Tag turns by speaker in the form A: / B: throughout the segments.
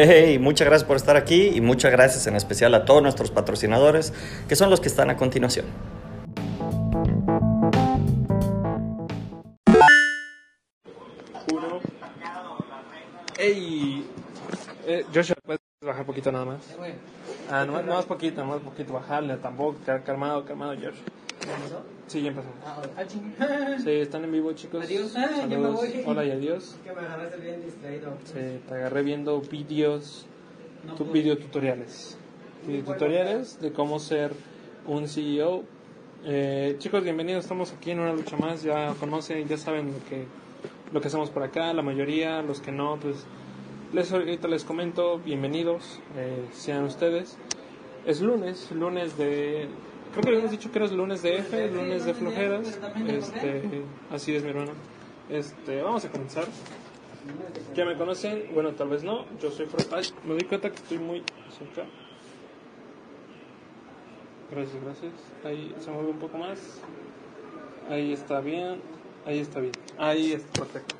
A: Hey, muchas gracias por estar aquí y muchas gracias en especial a todos nuestros patrocinadores, que son los que están a continuación.
B: Uno. Ey, eh, Joshua, ¿puedes bajar poquito nada más? Ah, no, no más poquito, más poquito, bajarle, tampoco, cal- calmado, calmado, Josh. Sí, ya empezó.
C: Ah, ching.
B: Sí, están en vivo, chicos.
C: Adiós. Ah, ya me voy.
B: Hola y adiós.
C: Que me agarraste bien distraído.
B: Sí, te agarré viendo vídeos,
C: No
B: tu, video tutoriales. Video tutoriales de cómo ser un CEO. Eh, chicos, bienvenidos. Estamos aquí en una lucha más. Ya conocen, ya saben lo que, lo que hacemos por acá. La mayoría, los que no, pues les, ahorita les comento. Bienvenidos, eh, sean ustedes. Es lunes, lunes de. Creo que habíamos dicho que era lunes de F, lunes de flojeras. Este, así es, mi hermano. Este, vamos a comenzar. Ya me conocen, bueno, tal vez no. Yo soy Fro- Ay, me doy cuenta que estoy muy cerca. Gracias, gracias. Ahí se mueve un poco más. Ahí está bien. Ahí está bien. Ahí está perfecto.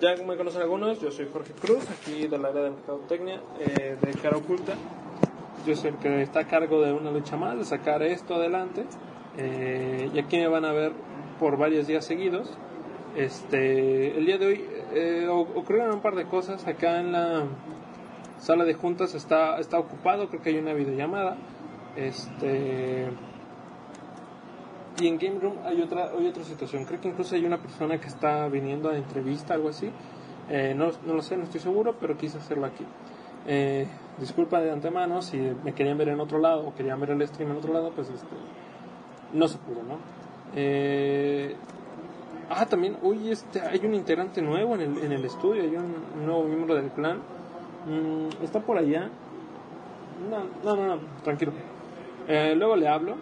B: Ya me conocen algunos, yo soy Jorge Cruz, aquí del área de mercadotecnia, eh, de cara oculta. Yo soy el que está a cargo de una lucha más, de sacar esto adelante. Eh, y aquí me van a ver por varios días seguidos. Este, el día de hoy eh, ocurrieron un par de cosas. Acá en la sala de juntas está, está ocupado, creo que hay una videollamada. Este, y en Game Room hay otra, hay otra situación. Creo que incluso hay una persona que está viniendo a entrevista, algo así. Eh, no, no lo sé, no estoy seguro, pero quise hacerlo aquí. Eh, disculpa de antemano si me querían ver en otro lado o querían ver el stream en otro lado, pues este, no se pudo, ¿no? Eh, ah, también, uy, este, hay un integrante nuevo en el, en el estudio, hay un, un nuevo miembro del clan. Mm, está por allá. No, no, no, no, tranquilo. Eh, luego le hablo.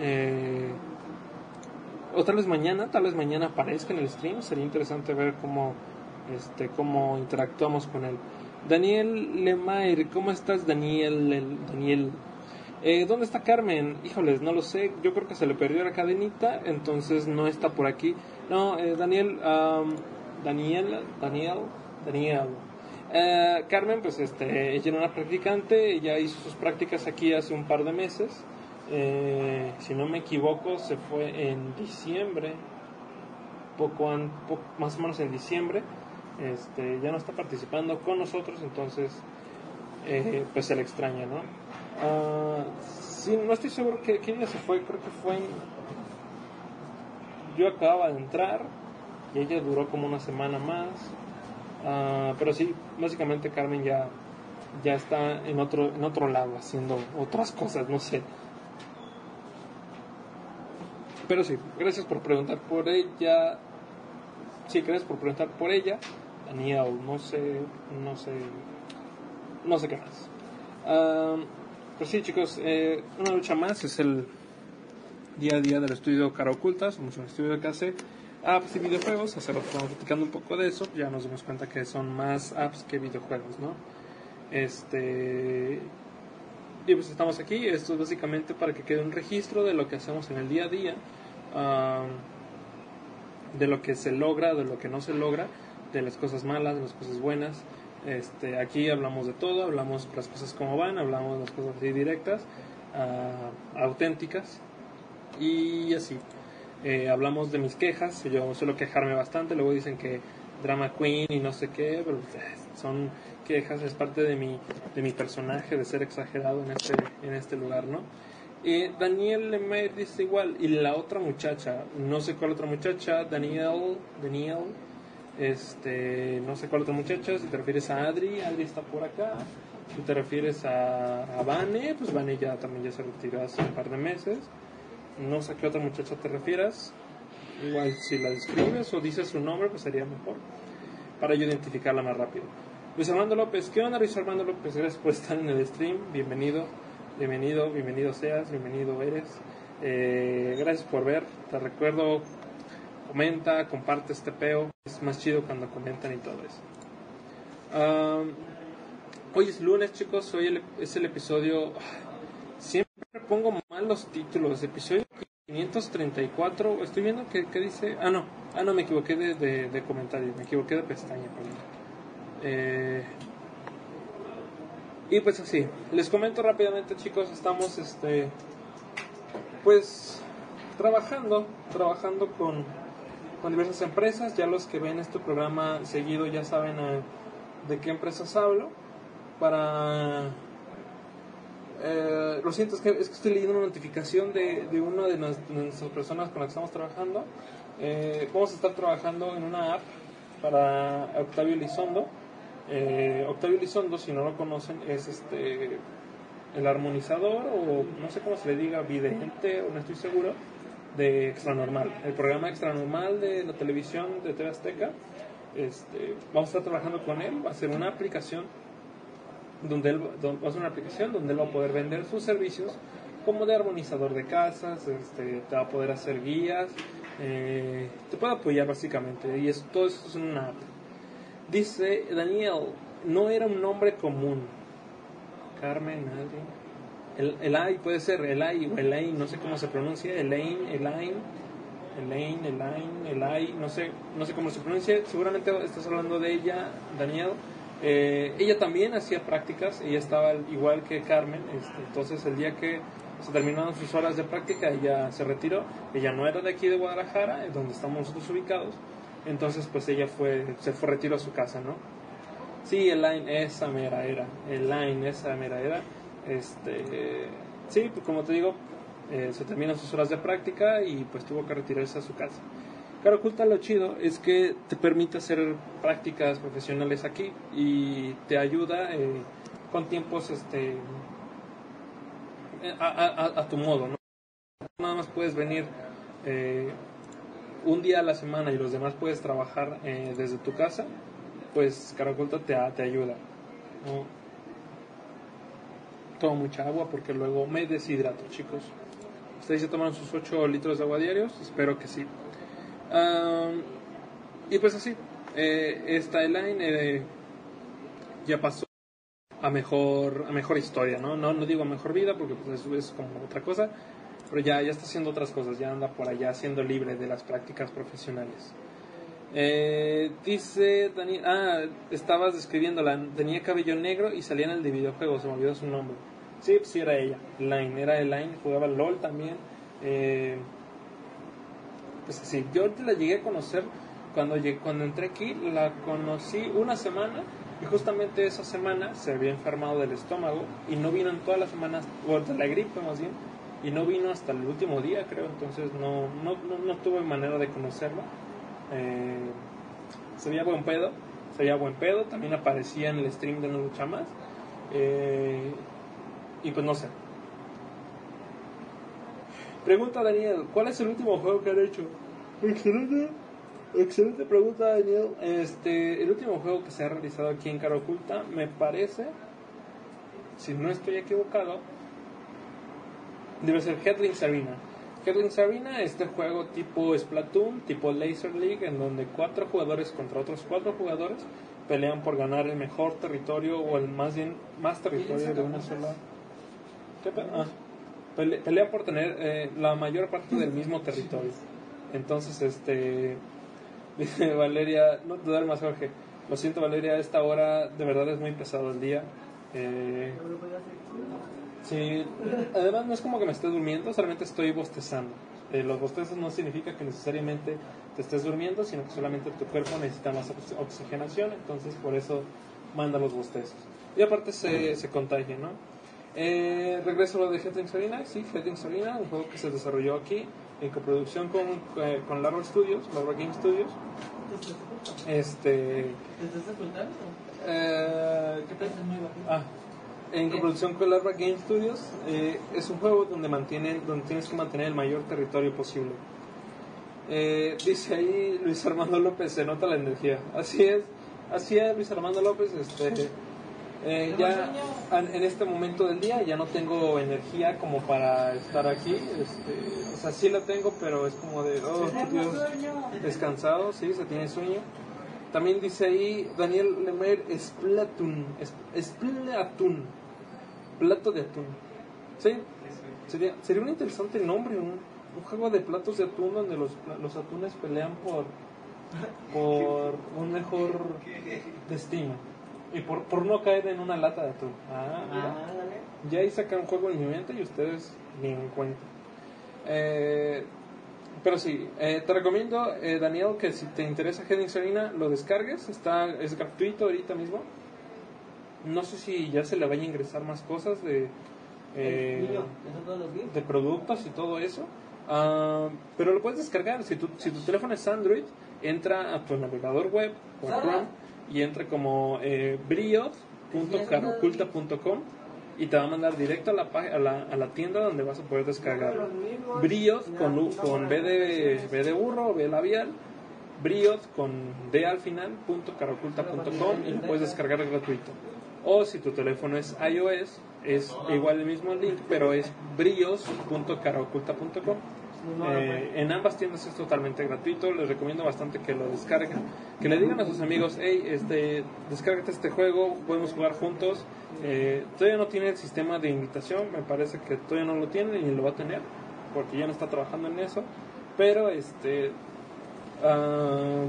B: Eh, o tal vez mañana, tal vez mañana aparezca en el stream. Sería interesante ver cómo, este, cómo interactuamos con él. Daniel Lemaire, ¿cómo estás, Daniel? El- Daniel. Eh, ¿Dónde está Carmen? Híjoles, no lo sé. Yo creo que se le perdió la cadenita, entonces no está por aquí. No, eh, Daniel, am, Daniel, Daniel, Daniel. Eh, Carmen, pues este, ella era una practicante, ella hizo sus prácticas aquí hace un par de meses. Eh, si no me equivoco, se fue en diciembre, poco, más o menos en diciembre. Este, ya no está participando con nosotros, entonces eh, pues se le extraña, ¿no? Ah, sí, no estoy seguro que qué día se fue, creo que fue en... Yo acababa de entrar y ella duró como una semana más. Ah, pero sí, básicamente Carmen ya, ya está en otro, en otro lado haciendo otras cosas, no sé. Pero sí, gracias por preguntar por ella. Sí, gracias por preguntar por ella. Daniel, no sé, no sé, no sé qué más. Am, pues sí, chicos, eh, una lucha más es el día a día del estudio Cara Oculta. Somos un estudio que hace apps y videojuegos. Hace estamos platicando un poco de eso. Ya nos dimos cuenta que son más apps que videojuegos, ¿no? Este. Y pues estamos aquí. Esto es básicamente para que quede un registro de lo que hacemos en el día a día. De lo que se logra, de lo que no se logra, de las cosas malas, de las cosas buenas. Este, aquí hablamos de todo, hablamos las cosas como van, hablamos las cosas así directas, ah, auténticas y así. Eh, hablamos de mis quejas, yo suelo quejarme bastante, luego dicen que drama queen y no sé qué, pero son quejas, es parte de mi, de mi personaje, de ser exagerado en este, en este lugar, ¿no? Y Daniel Lemay dice igual, y la otra muchacha, no sé cuál otra muchacha, Daniel, Daniel, este, no sé cuál otra muchacha, si te refieres a Adri, Adri está por acá, si te refieres a, a Vane, pues Vane ya también ya se retiró hace un par de meses, no sé a qué otra muchacha te refieras, igual si la describes o dices su nombre, pues sería mejor, para yo identificarla más rápido. Luis Armando López, ¿qué onda Luis Armando López? Gracias por estar en el stream, bienvenido, bienvenido, bienvenido seas, bienvenido eres. Eh, gracias por ver, te recuerdo, comenta, comparte este peo, es más chido cuando comentan y todo eso. Hoy es lunes chicos, hoy el- es el episodio, siempre pongo mal los títulos, episodio 534, estoy viendo que, dice, ah no, ah no, me equivoqué de, de, de comentario, me equivoqué de pestaña. Eh, Y pues así, les comento rápidamente chicos, estamos este pues trabajando, trabajando con, con diversas empresas, ya los que ven este programa seguido ya saben eh, de qué empresas hablo, para eh, lo siento, es que, es que estoy leyendo una notificación de, de una de, nos- nuestras personas con las que estamos trabajando. Eh, vamos a estar trabajando en una app para Octavio Elizondo. Eh, Octavio Elizondo, si no lo conocen, es este el armonizador o no sé cómo se le diga, vidente o no estoy seguro, de Extra Normal. El programa Extra Normal de la televisión de TV Azteca. Este, vamos a estar trabajando con él, va a ser una aplicación donde él va a ser una aplicación donde va a poder vender sus servicios como de armonizador de casas, este, te va a poder hacer guías, eh, te puede apoyar básicamente y es, todo esto es una app. Dice Daniel, no era un nombre común. Carmen, alguien. El, Elay puede ser, Elay o Elaine, no sé cómo se pronuncia, Elaine, Elaine, Elaine, Elaine, Elay, no sé, no sé cómo se pronuncia, seguramente estás hablando de ella, Daniel. Eh, ella también hacía prácticas, ella estaba igual que Carmen, este, entonces el día que se terminaron sus horas de práctica, ella se retiró, ella no era de aquí de Guadalajara, donde estamos nosotros ubicados, entonces pues ella fue, se fue retiro a su casa, ¿no? Sí, Elaine, esa mera era. Elaine, esa mera era. Este, sí, pues como te digo, eh, se terminan sus horas de práctica y pues tuvo que retirarse a su casa. Cara Oculta lo chido es que te permite hacer prácticas profesionales aquí y te ayuda eh, con tiempos este eh, a- a tu modo, ¿no? Nada más puedes venir eh, un día a la semana y los demás puedes trabajar eh, desde tu casa pues Caracolta te, te ayuda. ¿no? Tomo mucha agua porque luego me deshidrato, chicos. ¿Ustedes ya tomaron sus 8 litros de agua diarios? Espero que sí. Y pues así, eh, esta Elaine eh, ya pasó a mejor, a mejor historia, ¿no? ¿no? No digo a mejor vida porque pues eso es como otra cosa, pero ya, ya está haciendo otras cosas, ya anda por allá siendo libre de las prácticas profesionales. Eh, dice Dani, ah, estabas describiéndola, tenía cabello negro y salía en el de videojuegos, se me olvidó su nombre. Sí, pues sí era ella, Line, era Elaine, jugaba LOL también. Eh, pues sí, yo la llegué a conocer cuando, llegué, cuando entré aquí, la conocí una semana y justamente esa semana se había enfermado del estómago y no vino en todas las semanas, o de la gripe más bien, y no vino hasta el último día creo, entonces no, no, no, no tuve manera de conocerla. Eh, se veía buen pedo, se veía buen pedo, también aparecía en el stream de No Lucha Más. Eh, y pues no sé. Pregunta Daniel, ¿cuál es el último juego que han hecho? Excelente, excelente pregunta Daniel. Este, el último juego que se ha realizado aquí en Cara Oculta, me parece, si no estoy equivocado, debe ser Headlings Arena. Headlings Arena, este juego tipo Splatoon, tipo Laser League, en donde cuatro jugadores contra otros cuatro jugadores pelean por ganar el mejor territorio o el más bien más territorio de una sola. ¿Qué pe- ah, pele- pelea por tener eh, la mayor parte del mismo territorio. Entonces, este. Dice Valeria, no te duermas, Jorge. Lo siento, Valeria, a esta hora de verdad es muy pesado el día. Eh, Sí, además no es como que me esté durmiendo, solamente estoy bostezando. Eh, los bostezos no significa que necesariamente te estés durmiendo, sino que solamente tu cuerpo necesita más ox- oxigenación, entonces por eso manda los bostezos. Y aparte se, se contagia, ¿no? Eh, regreso a lo de Headlings Arena, sí, Headlings Arena, un juego que se desarrolló aquí en coproducción con, eh, con Larva Studios, Larva Game Studios. Este.
C: ¿Te estás ocultando?
B: Eh, ¿Qué
C: bajito.
B: Ah, en coproducción con Larva Game Studios eh, es un juego donde mantienen, donde tienes que mantener el mayor territorio posible. Eh, dice ahí Luis Armando López, se nota la energía. Así es, así es Luis Armando López. Este, eh, ya en este momento del día ya no tengo energía como para estar aquí. Este, o sea, sí la tengo, pero es como de, oh, Dios, descansado, sí, se tiene sueño. También dice ahí Daniel Lemer Splatoon, Splatoon, plato de atún. Sí, sería, sería un interesante nombre, un, un juego de platos de atún donde los, los atunes pelean por, por un mejor destino. Y por, por no caer en una lata de atún. Ah, mira.
C: Ah.
B: Ya ahí sacan un juego en mi mente y ustedes ni en cuenta. Eh, pero sí, eh, te recomiendo, eh, Daniel, que si te interesa Heading Arena, lo descargues. Está, es gratuito ahorita mismo. No sé si ya se le vaya a ingresar más cosas de, eh, de productos y todo eso. Ah, pero lo puedes descargar. Si tu, si tu teléfono es Android, entra a tu navegador web
C: Sara.
B: Chrome y entra como eh, briot.caroculta.com y te va a mandar directo a la, a la, a la tienda donde vas a poder descargar.
C: Los mismos.
B: Briot con, con B, de, B de burro, B labial. Briot con D al final, punto caroculta.com y lo puedes descargar gratuito. O si tu teléfono es iOS, es igual el mismo link, pero es Eh, en ambas tiendas es totalmente gratuito, les recomiendo bastante que lo descarguen, que le digan a sus amigos, hey, este, descárgate este juego, podemos jugar juntos. Eh, todavía no tiene el sistema de invitación, me parece que todavía no lo tiene ni lo va a tener, porque ya no está trabajando en eso, pero este, ah,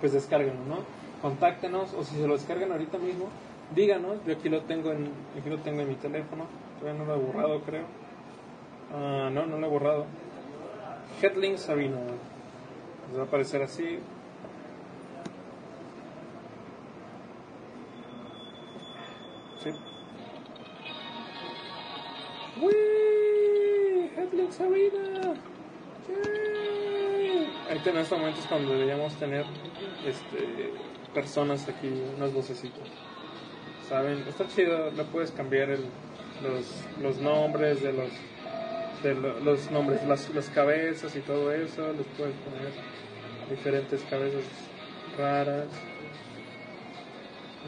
B: pues descárguenlo, ¿no? Contáctenos o si se lo descargan ahorita mismo, díganos, yo aquí lo tengo en, aquí lo tengo en mi teléfono, todavía no lo he borrado creo. Ah, no, no lo he borrado. Headling Sabina. Les va a aparecer así. Sí. ¡Wii! Headling Sabina. ¡Yay! Ahorita en estos momentos cuando deberíamos tener este, personas aquí, unas vocecitas. ¿Saben? Está chido, le puedes cambiar el, los, los nombres de los los nombres, las, las cabezas y todo eso, les puedes poner diferentes cabezas raras.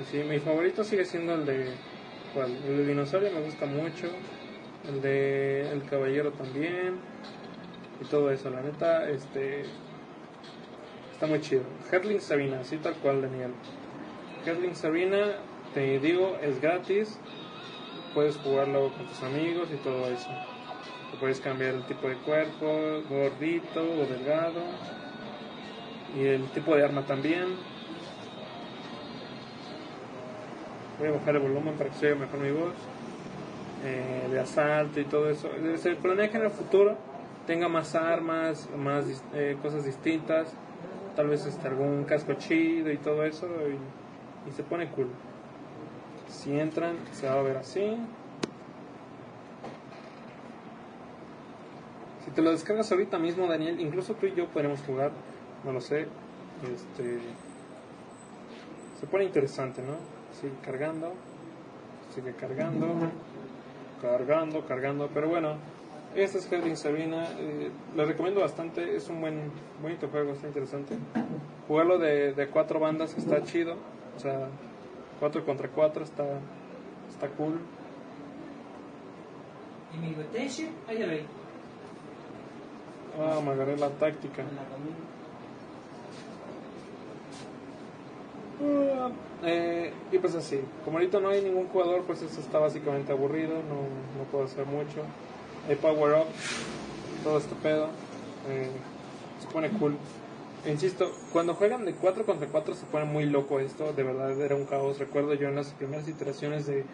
B: Y sí, mi favorito sigue siendo el de ¿cuál? El de dinosaurio me gusta mucho, el de el caballero también y todo eso, la neta, este está muy chido. Headling Sabina, así tal cual Daniel. Headling Sabina, te digo, es gratis, puedes jugarlo con tus amigos y todo eso. Puedes cambiar el tipo de cuerpo, gordito o delgado. Y el tipo de arma también. Voy a bajar el volumen para que se oiga mejor mi voz. Eh, de asalto y todo eso. Eh, Se planea que en el futuro tenga más armas, más eh, cosas distintas. Tal vez este, algún casco chido y todo eso. Y se pone cool. Si entran, se va a ver así. Te lo descargas ahorita mismo, Daniel, incluso tú y yo podremos jugar, no lo sé. Este se pone interesante, ¿no? Sigue cargando, sigue cargando, cargando, cargando, pero bueno, este es Heading Sabina, eh, lo recomiendo bastante, es un buen, bonito juego, está interesante. Jugarlo de, de cuatro bandas está chido, o sea, cuatro contra cuatro está, está cool.
C: Y mi ahí.
B: Ah, me agarré la táctica. Ah, eh, y pues así, como ahorita no hay ningún jugador, pues esto está básicamente aburrido, no, no puedo hacer mucho. Hay power up, todo este pedo, eh, se pone cool. E Insisto, cuando juegan de 4 contra 4 se pone muy loco esto, de verdad era un caos. Recuerdo yo en las primeras iteraciones de,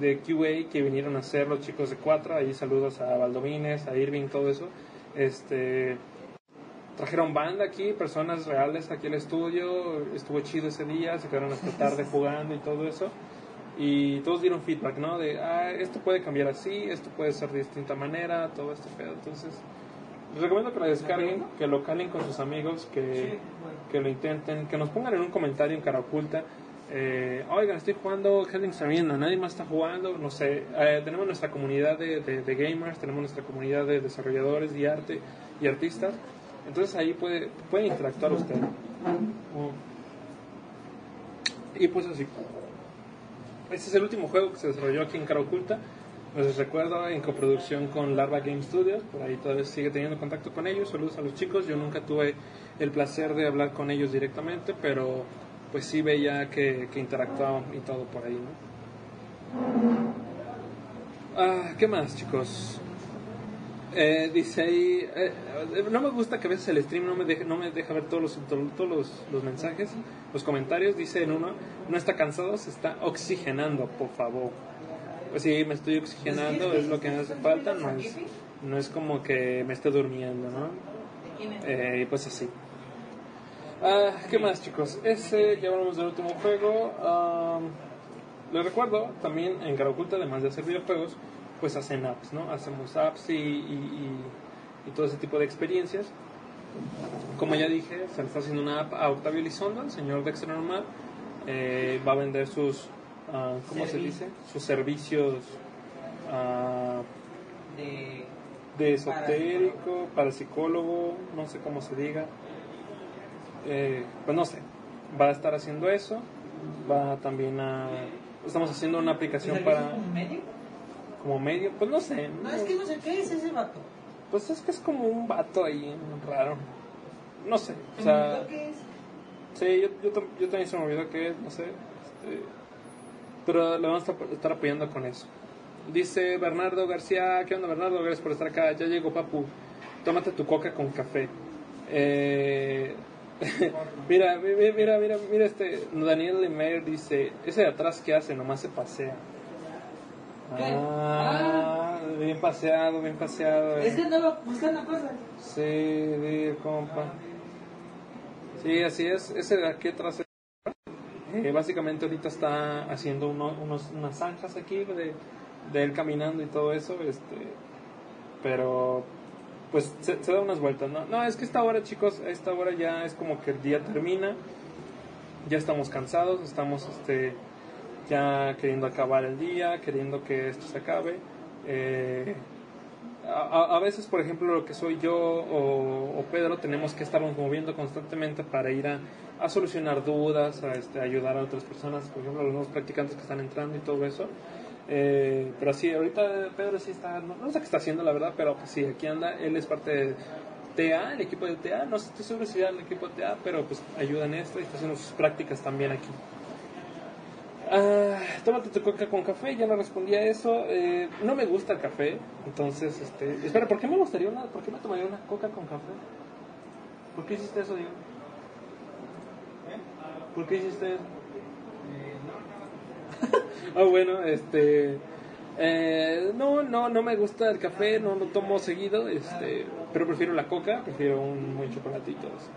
B: de QA que vinieron a hacer los chicos de 4, ahí saludos a Valdomines, a Irving, todo eso. Este, trajeron banda aquí, personas reales aquí al estudio, estuvo chido ese día, se quedaron hasta tarde jugando y todo eso. Y todos dieron feedback, ¿no? De, ah, esto puede cambiar así, esto puede ser de distinta manera, todo este pedo. Entonces, les recomiendo que lo descarguen, que lo calen con sus amigos, que, que lo intenten, que nos pongan en un comentario en cara oculta. Eh, Oigan, estoy jugando Heading Arena, nadie más está jugando, no sé. Eh, tenemos nuestra comunidad de, de- de gamers, tenemos nuestra comunidad de desarrolladores y arte y artistas. Entonces ahí puede, puede interactuar usted. Y pues así. Este es el último juego que se desarrolló aquí en Cara Oculta. Les recuerdo en coproducción con Larva Game Studios, por ahí todavía sigue teniendo contacto con ellos. Saludos a los chicos. Yo nunca tuve el placer de hablar con ellos directamente, pero pues sí veía que, que interactuaban y todo por ahí, ¿no? Ah, ¿Qué más, chicos? Eh, dice ahí, eh, eh, no me gusta que a veces el stream no me deja, no me deja ver todos los, todos los, los mensajes, los comentarios. Dice en uno, no está cansado, se está oxigenando, por favor. Pues sí, me estoy oxigenando, es lo que me hace falta, no es, no es como que me esté durmiendo, ¿no? Eh, pues así. Ah, ¿Qué más, chicos? Ese, ya hablamos del último juego. Am, les recuerdo, también en Cara Oculta, además de hacer videojuegos, pues hacen apps, ¿no? Hacemos apps y, y, y- y todo ese tipo de experiencias. Como ya dije, se le está haciendo una app a Octavio Elizondo, el señor Dexter Normal. Eh, va a vender sus, ah, ¿cómo se dice? Sus servicios ah,
C: De.
B: de esotérico, parapsicólogo, no sé cómo se diga. Eh, pues no sé, va a estar haciendo eso. Va también a. Estamos haciendo una aplicación
C: ¿Servicio
B: para.
C: como medio?
B: como medio, pues no sé.
C: No, es que no sé qué es ese vato.
B: Pues es que es como un vato ahí raro. No sé, o sea.
C: ¿Lo que es?
B: Sí, yo, yo, yo también se me olvidó que es, no sé. este, pero le vamos a estar- estar apoyando con eso. Dice Bernardo García, ¿qué onda Bernardo? Gracias por estar acá. Ya llegó Papu. Tómate tu coca con café. Eh, mira, mi- mi- mira, mira, mira este. Daniel Lemer dice, ese de atrás que hace, nomás se pasea.
C: ¿Qué?
B: Ah, bien paseado, bien paseado. eh.
C: Es que andaba buscando cosas.
B: Sí, compa. Sí, así es. Ese de aquí atrás, eh, básicamente ahorita está haciendo uno- unos, unas zanjas aquí de, de él caminando y todo eso. Este, pero, pues se, se da unas vueltas, ¿no? No, es que esta hora, chicos, esta hora ya es como que el día termina. Ya estamos cansados, estamos este, ya queriendo acabar el día, queriendo que esto se acabe. Eh, a, a- veces, por ejemplo, lo que soy yo o, Pedro, tenemos que estarnos moviendo constantemente para ir a, a solucionar dudas, a este, ayudar a otras personas, por ejemplo, los nuevos practicantes que están entrando y todo eso. Eh, pero sí, ahorita Pedro sí está, no, sé qué está haciendo la verdad, pero pues sí, aquí anda, él es parte de TA, el equipo de TA, no estoy seguro si era el equipo de TA, pero pues ayuda en esto y está haciendo sus prácticas también aquí. Ah, tómate tu coca con café, ya no respondí a eso. Eh, no me gusta el café, entonces, este... Espera, ¿por qué me gustaría una... ¿Por qué me tomaría una coca con café? ¿Por qué hiciste eso, Diego? ¿Por qué hiciste eso? ah, bueno, este... eh, no, no, no me gusta el café, no lo tomo seguido, este, pero prefiero la coca, prefiero un buen chocolatito. eso.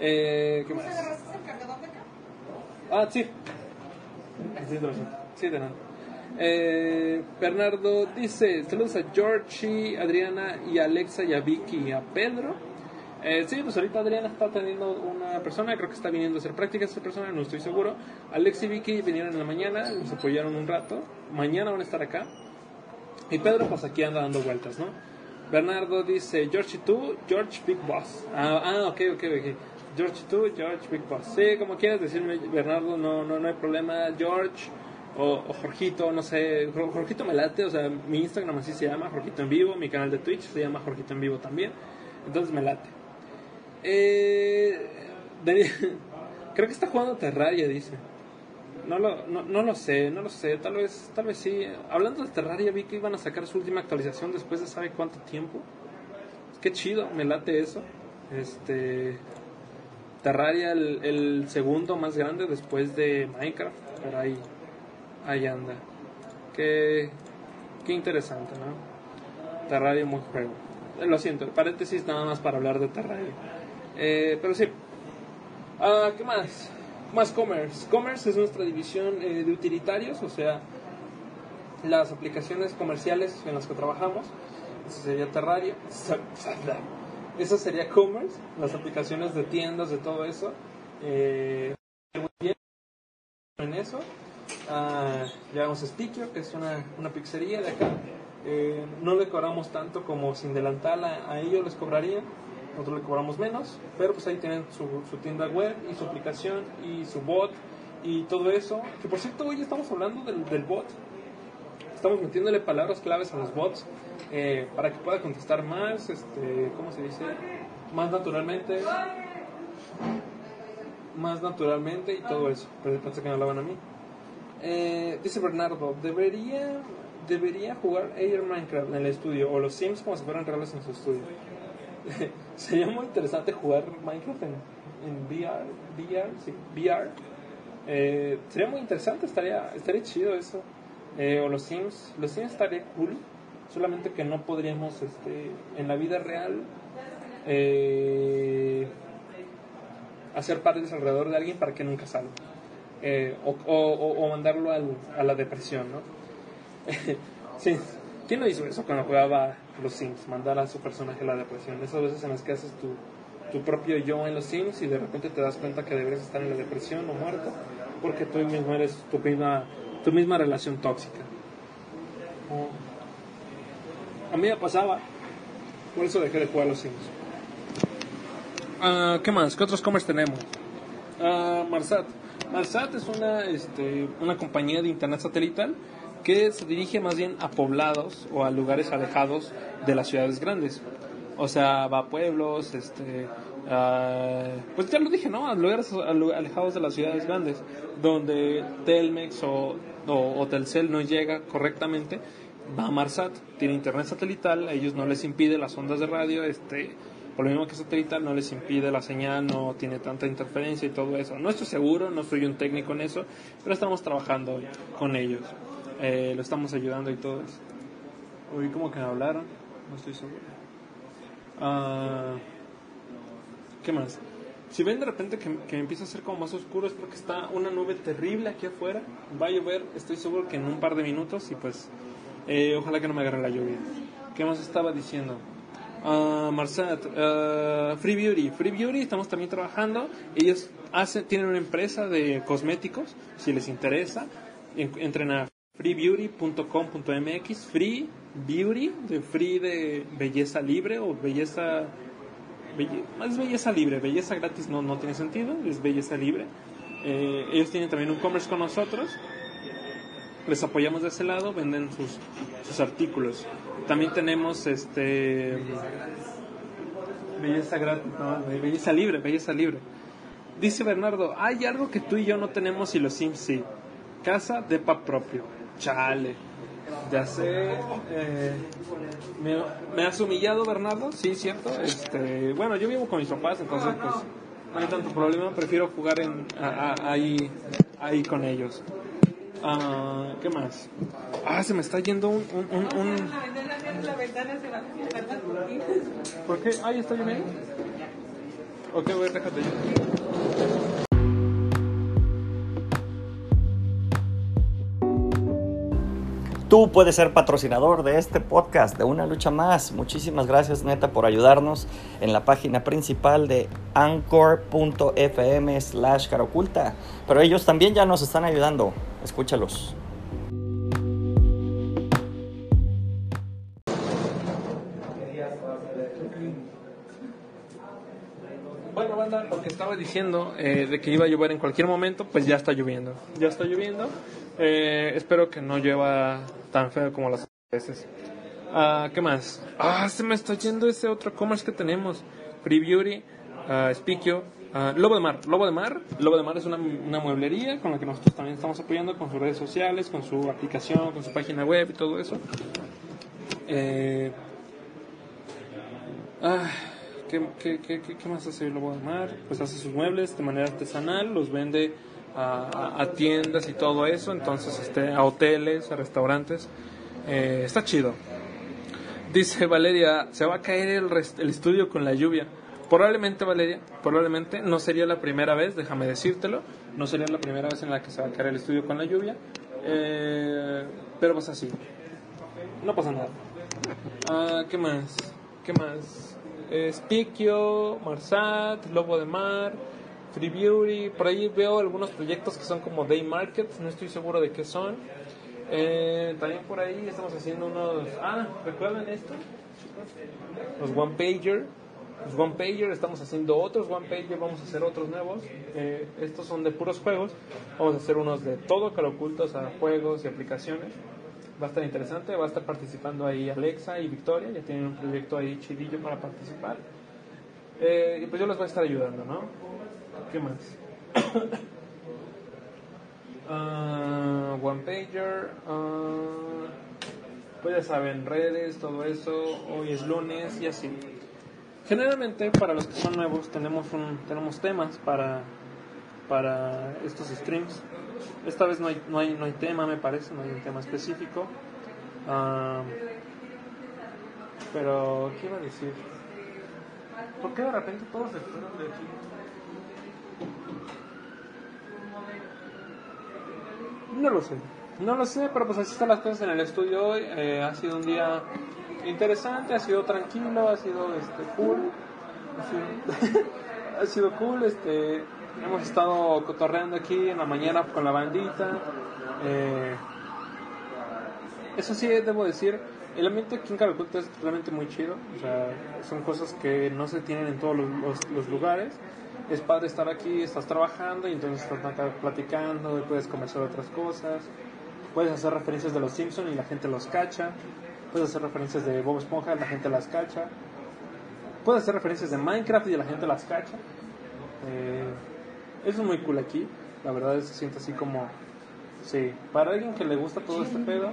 B: Eh, ¿Qué más? Ah, sí. Sí, de verdad. Sí, de nada. Eh, Bernardo dice, saludos a Georgie, Adriana y a Alexa y a Vicky y a Pedro. Eh, sí, pues ahorita Adriana está atendiendo una persona, creo que está viniendo a hacer prácticas esa persona, no estoy seguro. Alex y Vicky vinieron en la mañana, nos apoyaron un rato, mañana van a estar acá. Y Pedro pues aquí anda dando vueltas, ¿no? Bernardo dice, George y tú, George Big Boss. Ah, ah ok, ok, ok. George y tú, George Big Boss. Sí, como quieras decirme, Bernardo, no, no, no hay problema. George o, o Jorgito, no sé. Jor- Jorgito me late, o sea, mi Instagram así se llama, Jorgito en Vivo. Mi canal de Twitch se llama Jorgito en Vivo también. Entonces me late. Eh, creo que está jugando Terraria, dice. No lo, no, no lo sé, no lo sé, tal vez, tal vez sí. Hablando de Terraria, vi que iban a sacar su última actualización después de sabe cuánto tiempo. Qué chido, me late eso. Este. Terraria, el, segundo más grande después de Minecraft, pero ahí, ahí anda. Qué, qué interesante, ¿no? Terraria, muy juego. Lo siento, paréntesis nada más para hablar de Terraria. Eh, pero sí. Ah, ¿Qué más? Más Commerce. Commerce es nuestra división eh, de utilitarios, o sea, las aplicaciones comerciales en las que trabajamos. Eso sería Terraria. Eso sería Commerce, las aplicaciones de tiendas, de todo eso. Eh, muy bien en eso. Ah, llevamos Sticker, que es una, una pizzería de acá. Eh, no le cobramos tanto como sin delantal a, ellos les cobraría. Nosotros le cobramos menos, pero pues ahí tienen su, su tienda web y su aplicación y su bot y todo eso. Que por cierto, hoy estamos hablando del, bot. Estamos metiéndole palabras claves a los bots eh, para que pueda contestar más, este, ¿cómo se dice? Más naturalmente. Más naturalmente y todo eso. Pero pensé que me hablaban a mí. Eh, dice Bernardo, debería, debería jugar Air Minecraft en el estudio o los Sims como si fueran reales en su estudio. Sería muy interesante jugar Minecraft en, en VR, VR, sí, VR. Eh, sería muy interesante, estaría, estaría chido eso. Eh, o los Sims, los Sims estaría cool, solamente que no podríamos este, en la vida real eh, hacer partes alrededor de alguien para que nunca salga. Eh, o- o- o mandarlo al- a la depresión, ¿no? sí. ¿Quién no hizo eso cuando jugaba los Sims? Mandar a su personaje a la depresión. Esas veces en las que haces tu, tu propio yo en los Sims y de repente te das cuenta que deberías estar en la depresión o muerto porque tú mismo eres tu misma, tu misma relación tóxica. A mí me pasaba, por eso dejé de jugar los Sims. Ah, ¿Qué más? ¿Qué otros commerce tenemos? Ah, Marsat. Marsat es una, este, una compañía de internet satelital que se dirige más bien a poblados o a lugares alejados de las ciudades grandes. O sea, va a pueblos, este, ah, pues ya lo dije, ¿no? A lugares alejados de las ciudades grandes, donde Telmex o, o, o Telcel no llega correctamente, va a Marsat, tiene internet satelital, a ellos no les impide las ondas de radio, este, por lo mismo que satelital no les impide la señal, no tiene tanta interferencia y todo eso. No estoy seguro, no soy un técnico en eso, pero estamos trabajando con ellos, Eh, lo estamos ayudando y todo eso. Oí como que me hablaron, no estoy seguro. Ah, ¿Qué más? Si ven de repente que, que empieza a ser como más oscuro es porque está una nube terrible aquí afuera. Va a llover, estoy seguro que en un par de minutos y pues eh, ojalá que no me agarre la lluvia. ¿Qué más estaba diciendo? Ah, Marsat, ah, Free Beauty. Free Beauty estamos también trabajando. Ellos hacen, tienen una empresa de cosméticos. Si les interesa, en- entren a freebeauty.com.mx. Free Beauty, de free de belleza libre o belleza Belle- es belleza libre, belleza gratis no, no tiene sentido, es belleza libre. Eh, ellos tienen también un commerce con nosotros, les apoyamos de ese lado, venden sus, sus artículos. También tenemos este belleza gratis, no, belleza libre, belleza libre. Dice Bernardo, hay algo que tú y yo no tenemos y los Sims sí. Casa de pa propio. Chale. Ya sé. eh, me, me has humillado, Bernardo. Sí, cierto. Este, bueno, yo vivo con mis papás, entonces pues no hay tanto problema. Prefiero jugar en, ahí, ahí con ellos. Ah, ¿Qué más? Ah, se me está yendo un... un, un, un-. ¿Por qué? Ah, ¿ya está lloviendo? Ok, voy, déjate.
A: Tú puedes ser patrocinador de este podcast, de Una Lucha Más. Muchísimas gracias, neta, por ayudarnos en la página principal de anchor.fm slash caroculta. Pero ellos también ya nos están ayudando. Escúchalos.
B: Estaba diciendo eh, de que iba a llover en cualquier momento, pues ya está lloviendo. Ya está lloviendo. Eh, espero que no llueva tan feo como las veces. Ah, ¿Qué más? Ah, se me está yendo ese otro commerce que tenemos. Free Beauty, ah, Spikio, ah, Lobo de Mar. Lobo de Mar. Lobo de Mar es una, una mueblería con la que nosotros también estamos apoyando con sus redes sociales, con su aplicación, con su página web y todo eso. Eh, Ah, ¿qué, qué, qué, qué- más hace Lobo de Mar? Pues hace sus muebles de manera artesanal, los vende a, a- a tiendas y todo eso, entonces este, a hoteles, a restaurantes. Eh, está chido. Dice Valeria, se va a caer el, rest- el estudio con la lluvia. Probablemente, Valeria, probablemente no sería la primera vez, déjame decírtelo, no sería la primera vez en la que se va a caer el estudio con la lluvia, Eh, pero pues así, no pasa nada. Ah, ¿Qué más? ¿Qué más? Spikio, Marsat, Lobo de Mar, Free Beauty. Por ahí veo algunos proyectos que son como Day Market, no estoy seguro de qué son. Eh, también por ahí estamos haciendo unos. Ah, ¿recuerdan esto? Los One Pager. Los One Pager, estamos haciendo otros One Pager, vamos a hacer otros nuevos. Eh, estos son de puros juegos. Vamos a hacer unos de todo, cara ocultos a juegos y aplicaciones. Va a estar interesante, va a estar participando ahí Alexa y Victoria, ya tienen un proyecto ahí chidillo para participar. Eh, y pues yo les voy a estar ayudando, ¿no? ¿Qué más? Ah, one Pager. ah, Pues ya saben, redes, todo eso, hoy es lunes y así. Generalmente para los que son nuevos tenemos un tenemos temas para para estos streams. Esta vez no hay no hay no hay tema, me parece, no hay un tema específico. Ah, pero ¿qué iba a decir? ¿Por qué de repente todos se fueron de aquí? No lo sé. No lo sé, pero pues así están las cosas en el estudio hoy. Eh, ha sido un día interesante, ha sido tranquilo, ha sido este cool. Ha sido, ha sido cool, este hemos estado cotorreando aquí en la mañana con la bandita. Eh, eso sí, debo decir, el ambiente aquí en Caraculta es realmente muy chido. O sea, son cosas que no se tienen en todos los, lugares. Es padre estar aquí, estás trabajando y entonces estás acá platicando y puedes comer sobre otras cosas. Puedes hacer referencias de los Simpsons y la gente los cacha. Puedes hacer referencias de Bob Esponja y la gente las cacha. Puedes hacer referencias de Minecraft y la gente las cacha. Eh, es muy cool aquí. La verdad es que se siente así como... Sí, para alguien que le gusta todo este pedo,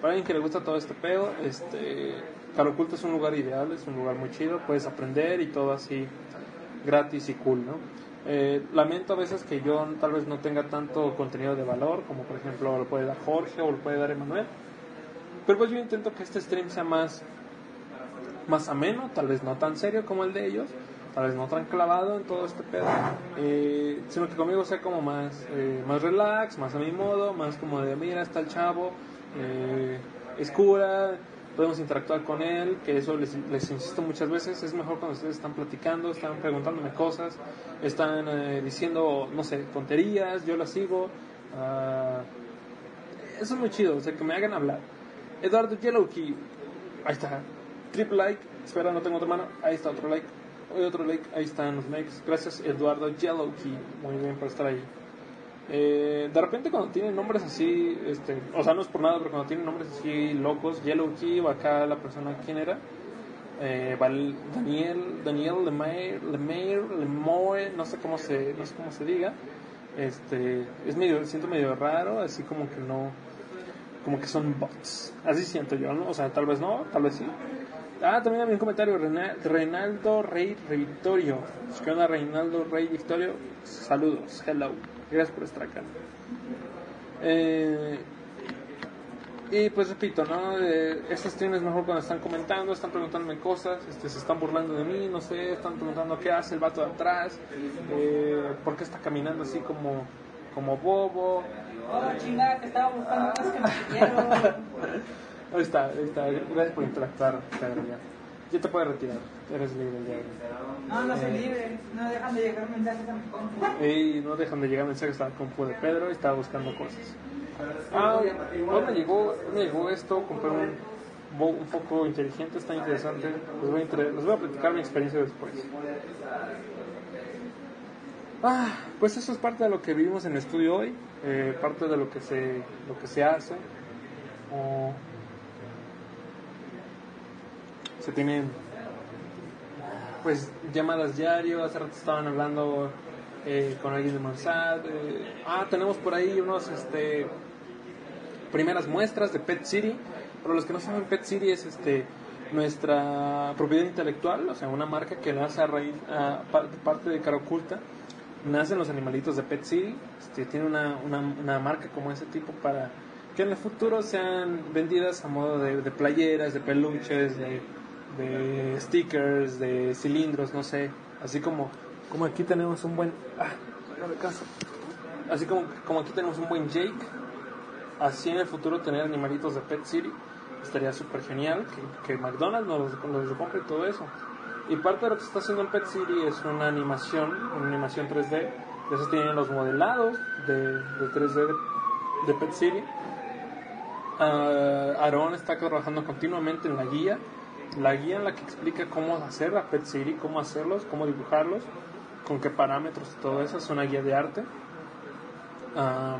B: para alguien que le gusta todo este pedo, este... Caro Oculto es un lugar ideal, es un lugar muy chido, puedes aprender y todo así gratis y cool, ¿no? Eh, lamento a veces que yo tal vez no tenga tanto contenido de valor, como por ejemplo lo puede dar Jorge o lo puede dar Emanuel, pero pues yo intento que este stream sea más, más ameno, tal vez no tan serio como el de ellos, vez no tan clavado en todo este pedo, eh, sino que conmigo sea como más, eh, más relax, más a mi modo, más como de mira, está el chavo, eh, es cura, podemos interactuar con él, que eso les, les insisto muchas veces, es mejor cuando ustedes están platicando, están preguntándome cosas, están eh, diciendo, no sé, tonterías, yo las sigo. ah, eso es muy chido, o sea, que me hagan hablar. Eduardo Yellowkey, ahí está, triple like, espera, no tengo otra mano, ahí está otro like, hoy otro like, ahí están los likes, gracias Eduardo Yellowkey, muy bien por estar ahí. Eh, de repente cuando tienen nombres así, este, o sea, no es por nada, pero cuando tienen nombres así locos, Yellow Key, o acá la persona, ¿quién era? Eh, Daniel, Daniel Lemaire, Lemaire, Lemoy, no sé cómo se, no sé cómo se diga. Este, es medio, siento medio raro, así como que no, como que son bots. Así siento yo, ¿no? O sea, tal vez no, tal vez sí. Ah, también había un comentario, Reinaldo Rey Victorio. ¿Qué onda, Reinaldo Rey Victorio? Saludos, hello. Gracias por estar acá. Eh, y pues repito, ¿no? Eh, estos streams es mejor cuando están comentando, están preguntándome cosas, este, se están burlando de mí, no sé, están preguntando qué hace el vato de atrás, eh, por qué está caminando así como, como bobo.
C: Oh, chingada, que estaba buscando cosas que.
B: Ahí está, ahí está. Gracias por interactuar, Pedro, ya. Ya te puedes retirar, eres libre ya.
C: No, no soy libre. No dejan de llegar mensajes a mi compu.
B: Y no dejan de llegar mensajes a la compu de Pedro y estaba buscando cosas. Ah, hoy me llegó, me llegó esto, compré un, un foco inteligente, está interesante. Les voy a, entre- les voy a platicar mi experiencia después. Ah, pues eso es parte de lo que vivimos en el estudio hoy, eh, parte de lo que se, lo que se hace. Se tienen pues llamadas diario, hace rato estaban hablando eh, con alguien de Mansad. eh, ah, tenemos por ahí unos este primeras muestras de Pet City. Para los que no saben, Pet City es este nuestra propiedad intelectual, o sea, una marca que nace a raíz, a par- parte de cara oculta. Nacen los animalitos de Pet City, este, tiene una, una, una marca como ese tipo para que en el futuro sean vendidas a modo de, de playeras, de peluches, de, de stickers, de cilindros, no sé. Así como, como aquí tenemos un buen... Ah. Así como, como aquí tenemos un buen Jake, así en el futuro tener animalitos de Pet City estaría súper genial que, McDonald's nos los, nos compre todo eso. Y parte de lo que está haciendo en Pet City es una animación, una animación 3D. De esos tienen los modelados de, de 3D de, Pet City. Ah, Aaron está trabajando continuamente en la guía, la guía en la que explica cómo hacer a Pet cómo hacerlos, cómo dibujarlos, con qué parámetros y todo eso. Es una guía de arte. Ah,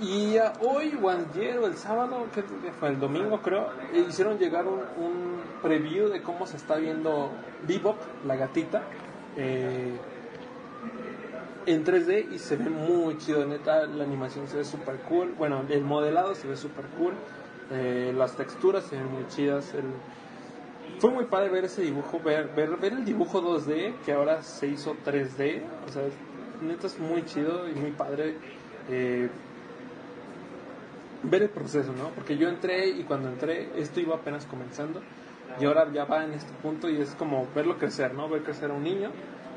B: y hoy o ayer o el sábado, que fue el domingo creo, hicieron llegar un, un preview de cómo se está viendo Bebop, la gatita, eh, en 3D y se ve muy chido, neta, la animación se ve super cool, bueno, el modelado se ve super cool, Eh, las texturas se ven muy chidas. El... Fue muy padre ver ese dibujo, ver, ver, ver el dibujo 2D que ahora se hizo 3D. O sea, neta es muy chido y muy padre. Eh, ver el proceso, ¿no? Porque yo entré y cuando entré esto iba apenas comenzando y ahora ya va en este punto y es como verlo crecer, ¿no? Ver crecer a un niño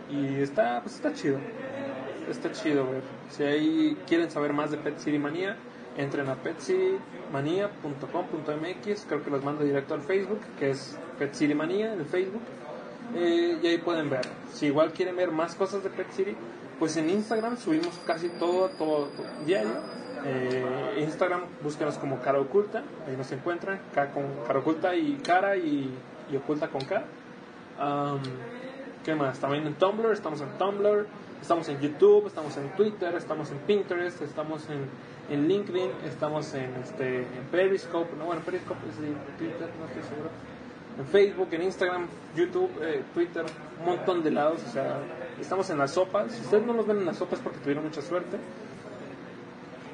B: y está, pues está chido. Está chido ver. Si ahí quieren saber más de Pet City Manía, entren a petcitymania.com.mx, creo que los mando directo al Facebook, que es Pet en el Facebook, eh, y ahí pueden ver. Si igual quieren ver más cosas de Pet City, pues en Instagram subimos casi todo, todo, diario. Eh, Instagram, búsquenos como cara oculta, ahí nos encuentran, K con cara oculta y cara y, y oculta con K. Um, ¿Qué más? También en Tumblr, estamos en Tumblr, estamos en YouTube, estamos en Twitter, estamos en Pinterest, estamos en, en LinkedIn, estamos en, este, en Periscope, no, bueno, Periscope es de Twitter, no estoy seguro. En Facebook, en Instagram, YouTube, eh, Twitter, un montón de lados, o sea, estamos en las sopas. Si ustedes no nos ven en las sopas porque tuvieron mucha suerte,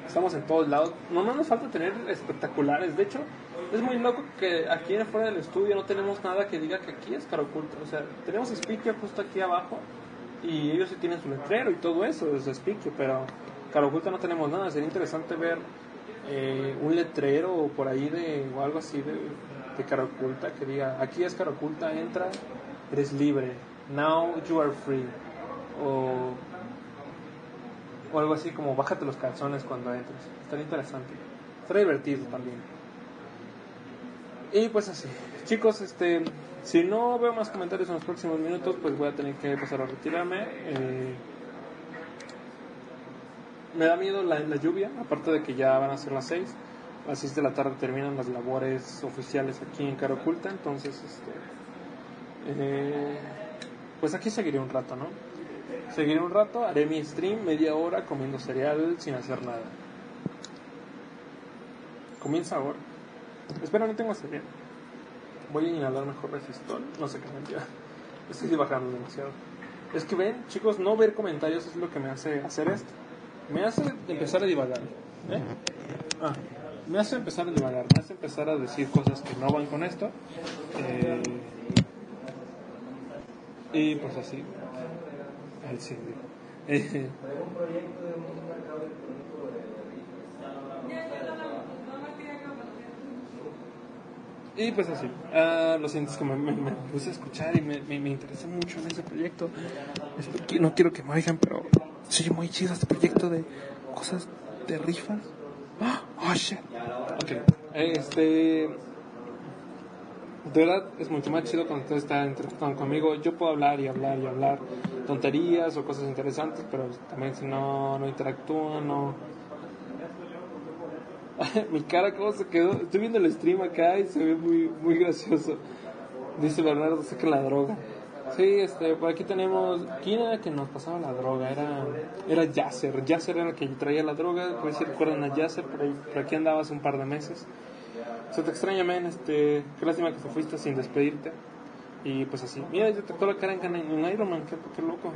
B: estamos en todos lados. No, no nos falta tener espectaculares. De hecho, es muy loco que aquí afuera del estudio no tenemos nada que diga que aquí es cara oculta. O sea, tenemos speaker justo aquí abajo y ellos sí tienen su letrero y todo eso, es speaker, pero cara oculta no tenemos nada. Sería interesante ver eh, un letrero por ahí de o algo así de, de cara oculta que diga aquí es cara oculta, entra, eres libre. Now you are free. O o algo así como bájate los calzones cuando entres. Estaría interesante. Estaría divertido también. Y pues así. Chicos, este, si no veo más comentarios en los próximos minutos, pues voy a tener que pasar a retirarme. Eh, me da miedo la, la lluvia, aparte de que ya van a ser las 6. A las 6 de la tarde terminan las labores oficiales aquí en Cara Oculta, entonces, este, eh, pues aquí seguiré un rato, ¿no? Seguiré un rato, haré mi stream media hora comiendo cereal sin hacer nada. Comienza ahora. Espera, no tengo cereal. Voy a inhalar mejor resistor. No sé qué mentira. Estoy bajando demasiado. Es que ven, chicos, no ver comentarios es lo que me hace hacer esto. Me hace empezar a divagar. ¿eh? Ah, me hace empezar a divagar. Me hace empezar a decir cosas que no van con esto. Eh, y pues así. Cine. Eh, Y pues así, Ah, lo siento, es que me, me- puse a escuchar y me, me, me interesa mucho en ese proyecto. No quiero que me oigan, pero sí, muy chido este proyecto de cosas de rifas. ¡Ah! ¡Oh, shit! Ok, este... De verdad es mucho más chido cuando ustedes están interactuando conmigo. Yo puedo hablar y hablar y hablar tonterías o cosas interesantes, pero también si no, no interactúan, no, Mi cara, ¿cómo se quedó? Estoy viendo el stream acá y se ve muy, muy gracioso. Dice Bernardo, saca la droga. Sí, este, por aquí tenemos. ¿Quién era que nos pasaba la droga? Era, era Yasser. Yasser era el que traía la droga. Por si recuerdan a Yasser, por, ahí, por aquí andaba hace un par de meses. Se te extraña, men. Este, qué lástima que te fuiste sin despedirte. Y pues así. Mira, te tocó la cara en, en Iron Man, qué, loco.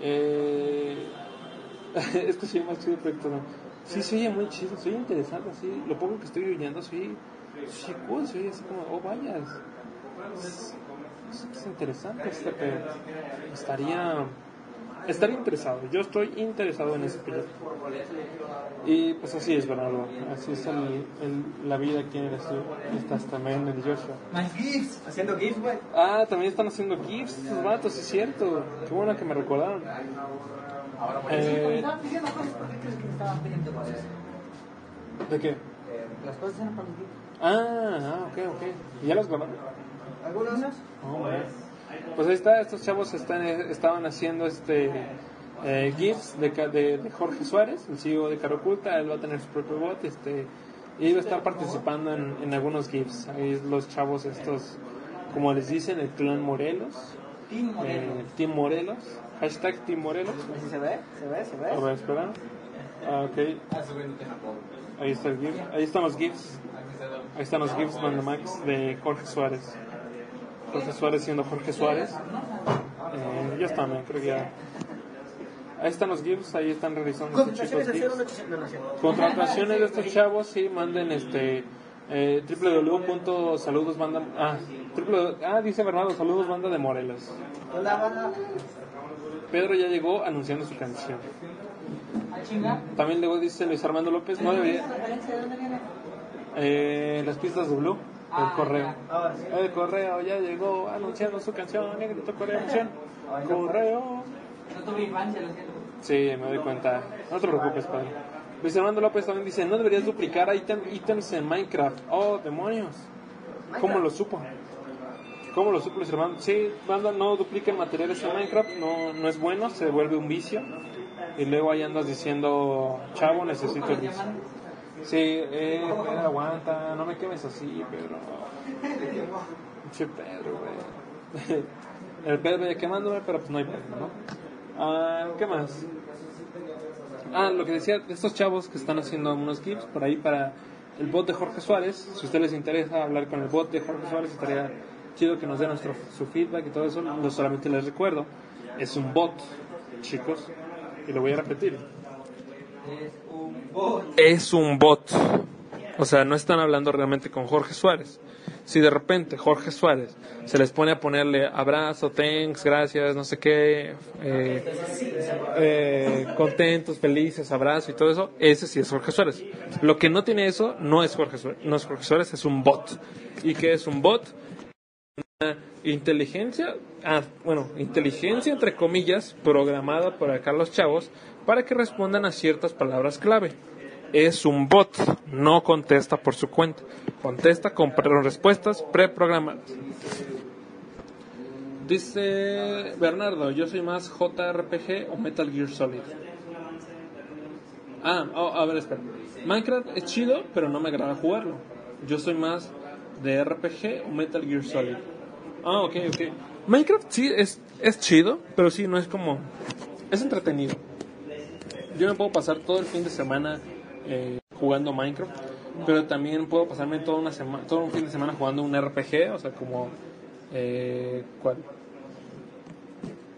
B: Eh, es que soy más chido proyecto, ¿no? Sí, se oye muy chido, soy interesante, así. Lo poco que estoy oyendo, sí, sí, cool, se oye así como, oh, vayas. Es, es- es interesante este pedo. Estaría, estaría interesado, yo estoy interesado en ese proyecto. Y pues así es, Bernardo, así es el, el- la vida aquí en el estudio. Estás también en Joshua.
C: Más GIFs, haciendo GIFs, güey.
B: Ah, también están haciendo GIFs estos vatos, es cierto. Qué bueno que me recordaron. Eh,
C: Estaban pidiendo cosas, ¿por qué crees que me estaban pidiendo cosas?
B: ¿De qué?
C: Eh, las cosas eran para los.
B: Ah, ah, ok, ok. ¿Y ya los grabaron?
C: Algunos.
B: Oh. Pues ahí está, estos chavos están, estaban haciendo este eh, GIFs de, ca- de, de Jorge Suárez, el CEO de Caro Oculta, él va a tener su propio bot, este, y va a estar participando en, en algunos GIFs. Ahí los chavos estos, como les dicen, el clan Morelos,
C: Team
B: eh,
C: Morelos.
B: Team Morelos, hashtag Team Morelos.
C: Así se ve, se ve, se ve.
B: A ver, espera. Ah, ok. Ahí está el GIF. Ahí están los GIFs. Ahí están los GIFs Manda Max de Jorge Suárez. Jorge Suárez siendo Jorge Suárez. Eh, ya está, me creo que ya. Ahí están los GIFs, ahí están realizando estos chicos
D: Contrataciones a
B: GIFs.
D: 018. No, no, no.
B: Contrataciones de estos chavos, sí, manden este eh, www.saludosbanda ah, www- ah, dice Bernardo, saludos banda de Morelos.
C: Hola, banda.
B: Pedro ya llegó anunciando su canción.
C: ¿A chinga?
B: También luego dice Luis Armando López, no debería, eh, las pistas de Blue, el
C: Ah,
B: correo.
D: Ah.
B: El correo ya llegó anunciando su canción, negrito correo, canción. Correo. Sí, me doy cuenta. No te preocupes, padre. Luis Armando López también dice, no deberías duplicar ítem- ítems en Minecraft. Oh, demonios. ¿Cómo lo supo? ¿Cómo lo supo Armando? Sí, banda, no dupliquen materiales en Minecraft, no, no es bueno, se vuelve un vicio. Y luego ahí andas diciendo, chavo, necesito el vicio. Sí, eh, Pedro, aguanta, no me quemes así, Pedro. Che Pedro, güey. El Pedro ya quemándome, pero pues no hay problema, ¿no? Ah, ¿Qué más? Ah, lo que decía, de estos chavos que están haciendo unos GIFs por ahí para el bot de Jorge Suárez. Si a ustedes les interesa hablar con el bot de Jorge Suárez, estaría chido que nos den nuestro, su feedback y todo eso. No solamente les recuerdo, es un bot, chicos, y lo voy a repetir.
C: Es un bot.
B: O sea, no están hablando realmente con Jorge Suárez. Si de repente Jorge Suárez se les pone a ponerle abrazo, thanks, gracias, no sé qué, eh, eh, contentos, felices, abrazo y todo eso, ese sí es Jorge Suárez. Lo que no tiene eso no es Jorge Suárez, no es Jorge Suárez, es un bot. ¿Y qué es un bot? Inteligencia, ah, bueno, inteligencia entre comillas, programada por acá los chavos para que respondan a ciertas palabras clave. Es un bot, no contesta por su cuenta, contesta con respuestas preprogramadas. Dice Bernardo, yo soy más JRPG o Metal Gear Solid. Ah, oh, a ver, espera. Minecraft es chido, pero no me agrada jugarlo. Yo soy más de RPG o Metal Gear Solid. Ah, ok, ok. Minecraft sí es, es chido, pero sí no es como... Es entretenido. Yo me puedo pasar todo el fin de semana eh, jugando Minecraft, pero también puedo pasarme toda una semana, todo un fin de semana jugando un RPG, o sea, como... Eh, ¿Cuál?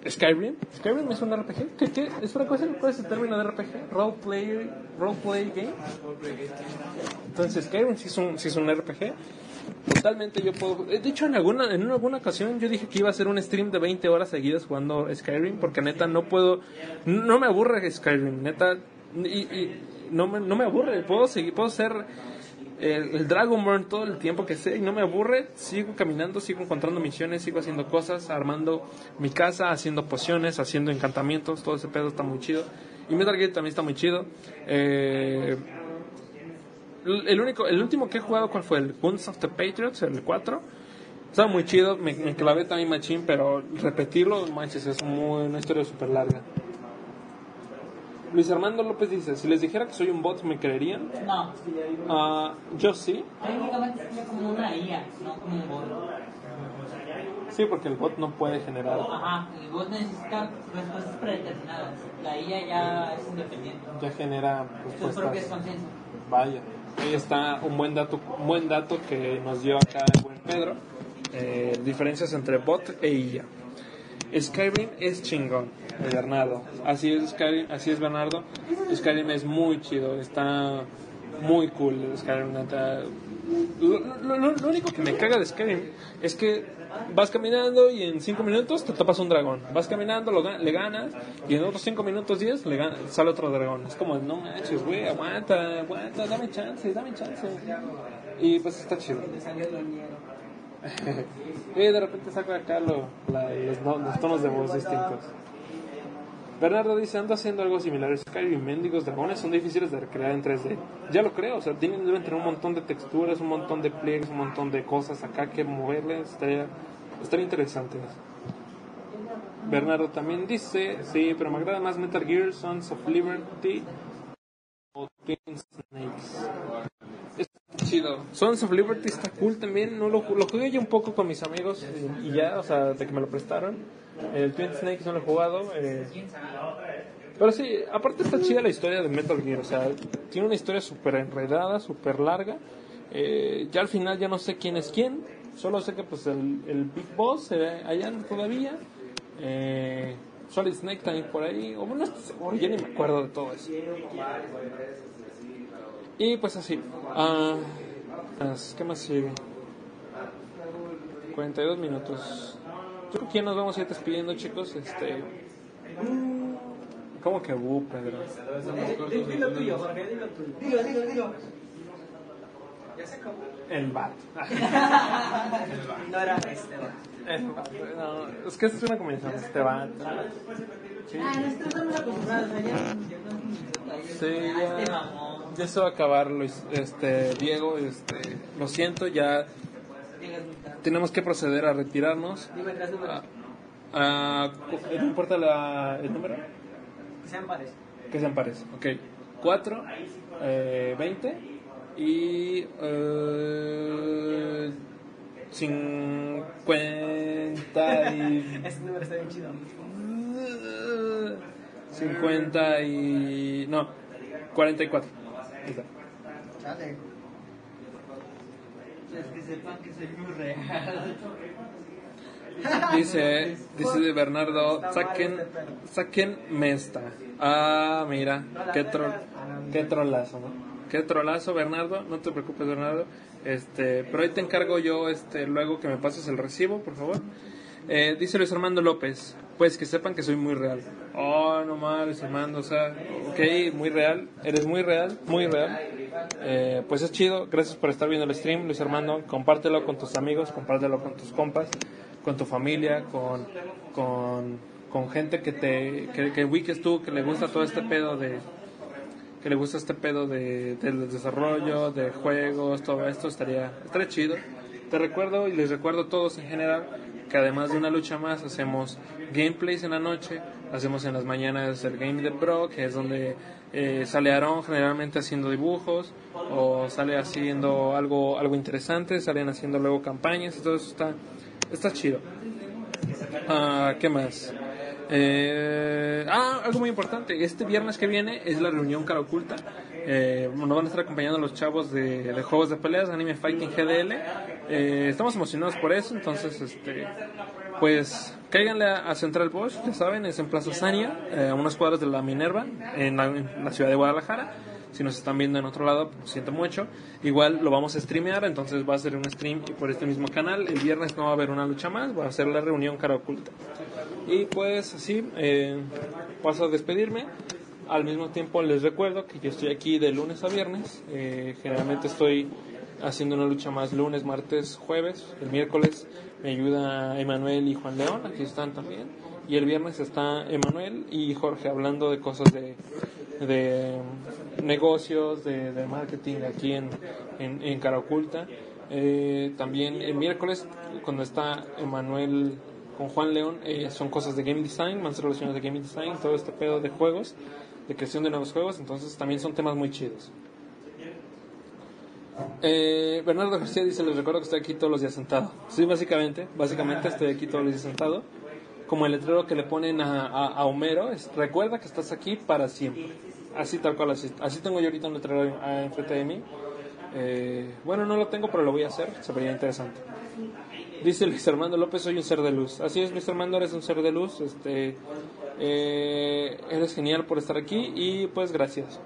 B: Skyrim. Skyrim es un RPG. ¿Qué, qué? ¿Es una cosa? ¿Cuál es el término de RPG? Roleplay, roleplay game. Entonces Skyrim sí es un, sí es un RPG. Totalmente yo puedo... eh, De hecho, en alguna, en alguna ocasión yo dije que iba a hacer un stream de 20 horas seguidas jugando Skyrim, porque neta no puedo... No me aburre Skyrim, neta. Y, y no, me, no me aburre. Puedo seguir, puedo ser el, Dragonborn todo el tiempo que sé y no me aburre. Sigo caminando, sigo encontrando misiones, sigo haciendo cosas, armando mi casa, haciendo pociones, haciendo encantamientos. Todo ese pedo está muy chido. Y Metal Gear también está muy chido. Eh, el único, el último que he jugado, ¿cuál fue? El Guns of the Patriots, el 4. Estaba muy chido, me, me clavé también machín, pero repetirlo, manches, es muy, una historia súper larga. Luis Armando López dice, si les dijera que soy un bot, ¿me creerían?
C: No,
B: Ah, yo sí.
C: técnicamente sería como una IA, no como un bot.
B: Sí, porque el bot no puede generar.
C: Ajá, el bot necesita respuestas predeterminadas. La IA ya es independiente.
B: Ya genera
C: Sus propias
B: respuestas.
C: conciencias.
B: Vaya, ahí está un buen dato, buen dato que nos dio acá el buen Pedro. Eh, diferencias entre bot e IA. Skyrim es chingón, Bernardo. Así es Skyrim, así es Bernardo. Skyrim es muy chido, está muy cool Skyrim. lo- lo- lo único que me caga de Skyrim es que vas caminando y en 5 minutos te topas un dragón. Vas caminando, lo le ganas y en otros 5 minutos 10 le gana- sale otro dragón. Es como, no manches, güey, aguanta, aguanta, dame chance, dame chance. Y pues está chido. y de repente saco acá lo- la- los, los tonos de voz distintos. Bernardo dice, ando haciendo algo similar. Skyrim, mendigos dragones son difíciles de recrear en 3D. Ya lo creo, o sea, tienen, deben tener un montón de texturas, un montón de pliegues, un montón de cosas acá que moverles. Estaría, estaría interesante. Bernardo también dice, sí, pero me agrada más Metal Gear, Sons of Liberty o Twin Snakes. Está chido. Sons of Liberty está cool también. No lo, lo jugué yo un poco con mis amigos y, ya, o sea, de que me lo prestaron. El Twin Snakes no lo he jugado. eh, pero sí, aparte está chida la historia de Metal Gear. O sea, tiene una historia súper enredada, súper larga. Eh, ya al final ya no sé quién es quién. Solo sé que pues el, el Big Boss se ve allá todavía. Eh, Solid Snake también por ahí. O no estoy seguro, ya ni me acuerdo de todo eso. Y pues así. ah, ¿Qué más sigue? 42 minutos. Yo creo que ya nos vamos a ir despidiendo, chicos. Este. ¿Cómo que bu, Pedro?
C: Dilo tuyo, Jorge, dilo tuyo. Dilo, dilo, dilo.
B: El bat.
C: No era este.
B: El bat. No, es que esto es una convención. Este bat. Sí,
C: Ah, nosotros estamos acostumbrados a ya. ya
B: sí,
C: Este
B: ya. Ya se va a acabar, Luis. Este, Diego, este, lo siento, ya tenemos que proceder a retirarnos.
C: Dime tres números.
B: Ah, ah, ¿No importa la- el número?
C: Que sean pares.
B: Que sean pares. Ok. 4, eh, 20 y eh, 50 y...
C: Este número está bien chido.
B: 50 y... No, 44. Ahí está.
C: Chale. Es que sepan que soy muy real.
B: Dice, dice de Bernardo, saquen, saquen Mesta. Ah, mira, qué, tro, qué trolazo, ¿no? Qué trolazo, Bernardo, no te preocupes, Bernardo. Este, pero ahí te encargo yo, este, luego que me pases el recibo, por favor. Eh, dice Luis Armando López, pues que sepan que soy muy real. Oh, no Luis Armando, o sea, ok, muy real, eres muy real, muy real. Eh, pues es chido, gracias por estar viendo el stream, Luis Armando. Compártelo con tus amigos, compártelo con tus compas, con tu familia, con, con, con gente que te que, que ubiques tú, que le gusta todo este pedo de que le gusta este pedo de, del desarrollo, de juegos, todo esto estaría, estaría chido. Te recuerdo y les recuerdo a todos en general que además de una lucha más hacemos gameplays en la noche, hacemos en las mañanas el Game de Pro, que es donde eh, sale Aaron generalmente haciendo dibujos o sale haciendo algo algo interesante, salen haciendo luego campañas todo eso está, está chido. Ah, ¿Qué más? Eh, ah, algo muy importante. Este viernes que viene es la reunión cara oculta. Eh, nos van a estar acompañando los chavos de, juegos de peleas, Anime Fighting GDL. Eh, estamos emocionados por eso, entonces, este, pues, cáiganle a, Central Bosch, ya saben, es en Plaza Sania, eh, a unas cuadras de la Minerva, en la, en la ciudad de Guadalajara. Si nos están viendo en otro lado, pues siento mucho. Igual lo vamos a streamear, entonces va a ser un stream por este mismo canal. El viernes no va a haber una lucha más, va a ser la reunión cara oculta. Y pues así, eh, paso a despedirme. Al mismo tiempo les recuerdo que yo estoy aquí de lunes a viernes. Eh, generalmente estoy haciendo una lucha más lunes, martes, jueves. El miércoles me ayuda Emanuel y Juan León, aquí están también. Y el viernes está Emanuel y Jorge hablando de cosas de, de negocios, de, de marketing aquí en, en, en Cara Oculta. Eh, también el miércoles, cuando está Emanuel con Juan León, eh, son cosas de game design, más relaciones de game design, todo este pedo de juegos, de creación de nuevos juegos, entonces también son temas muy chidos. Eh, Bernardo García dice, les recuerdo que estoy aquí todos los días sentado. Sí, básicamente, básicamente estoy aquí todos los días sentado. Como el letrero que le ponen a, a, a Homero, es, recuerda que estás aquí para siempre. Así tal cual, así, así tengo yo ahorita un letrero enfrente de mí. Eh, bueno, no lo tengo, pero lo voy a hacer, se vería interesante. Dice Luis Armando López, soy un ser de luz. Así es, Luis Armando, eres un ser de luz. Este, eh, eres genial por estar aquí y pues gracias.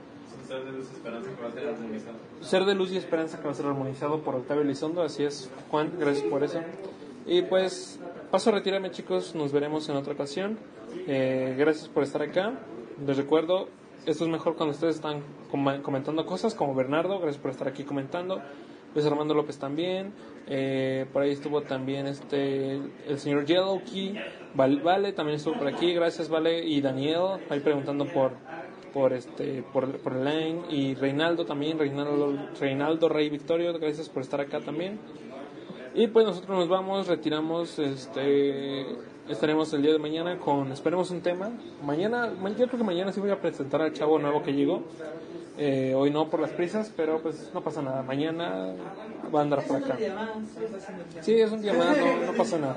D: Ser de luz y esperanza que va a ser armonizado.
B: Ser de luz y esperanza que va a ser armonizado por Octavio Elizondo, así es, Juan, gracias por eso. Y pues paso a retirarme chicos, nos veremos en otra ocasión. Eh, gracias por estar acá. Les recuerdo, esto es mejor cuando ustedes están com- comentando cosas, como Bernardo, gracias por estar aquí comentando. Luis Armando López también. Eh, por ahí estuvo también este el señor Yellow Key. Val- Vale también estuvo por aquí. Gracias, Vale. Y Daniel, ahí preguntando por por este por, por Elaine y Reinaldo también Reinaldo Reinaldo Rey Victorio gracias por estar acá también y pues nosotros nos vamos retiramos este estaremos el día de mañana con esperemos un tema mañana ma- yo creo que mañana sí voy a presentar al chavo nuevo que llegó Eh, hoy no por las prisas pero pues no pasa nada mañana va a andar por acá sí es un día no, no pasa nada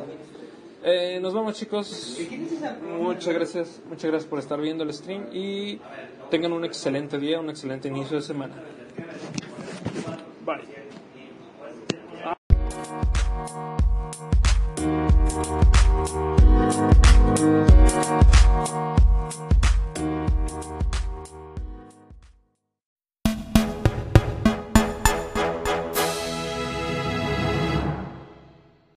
B: eh, nos vamos chicos. Muchas gracias, muchas gracias por estar viendo el stream y tengan un excelente día, un excelente inicio de semana. Bye.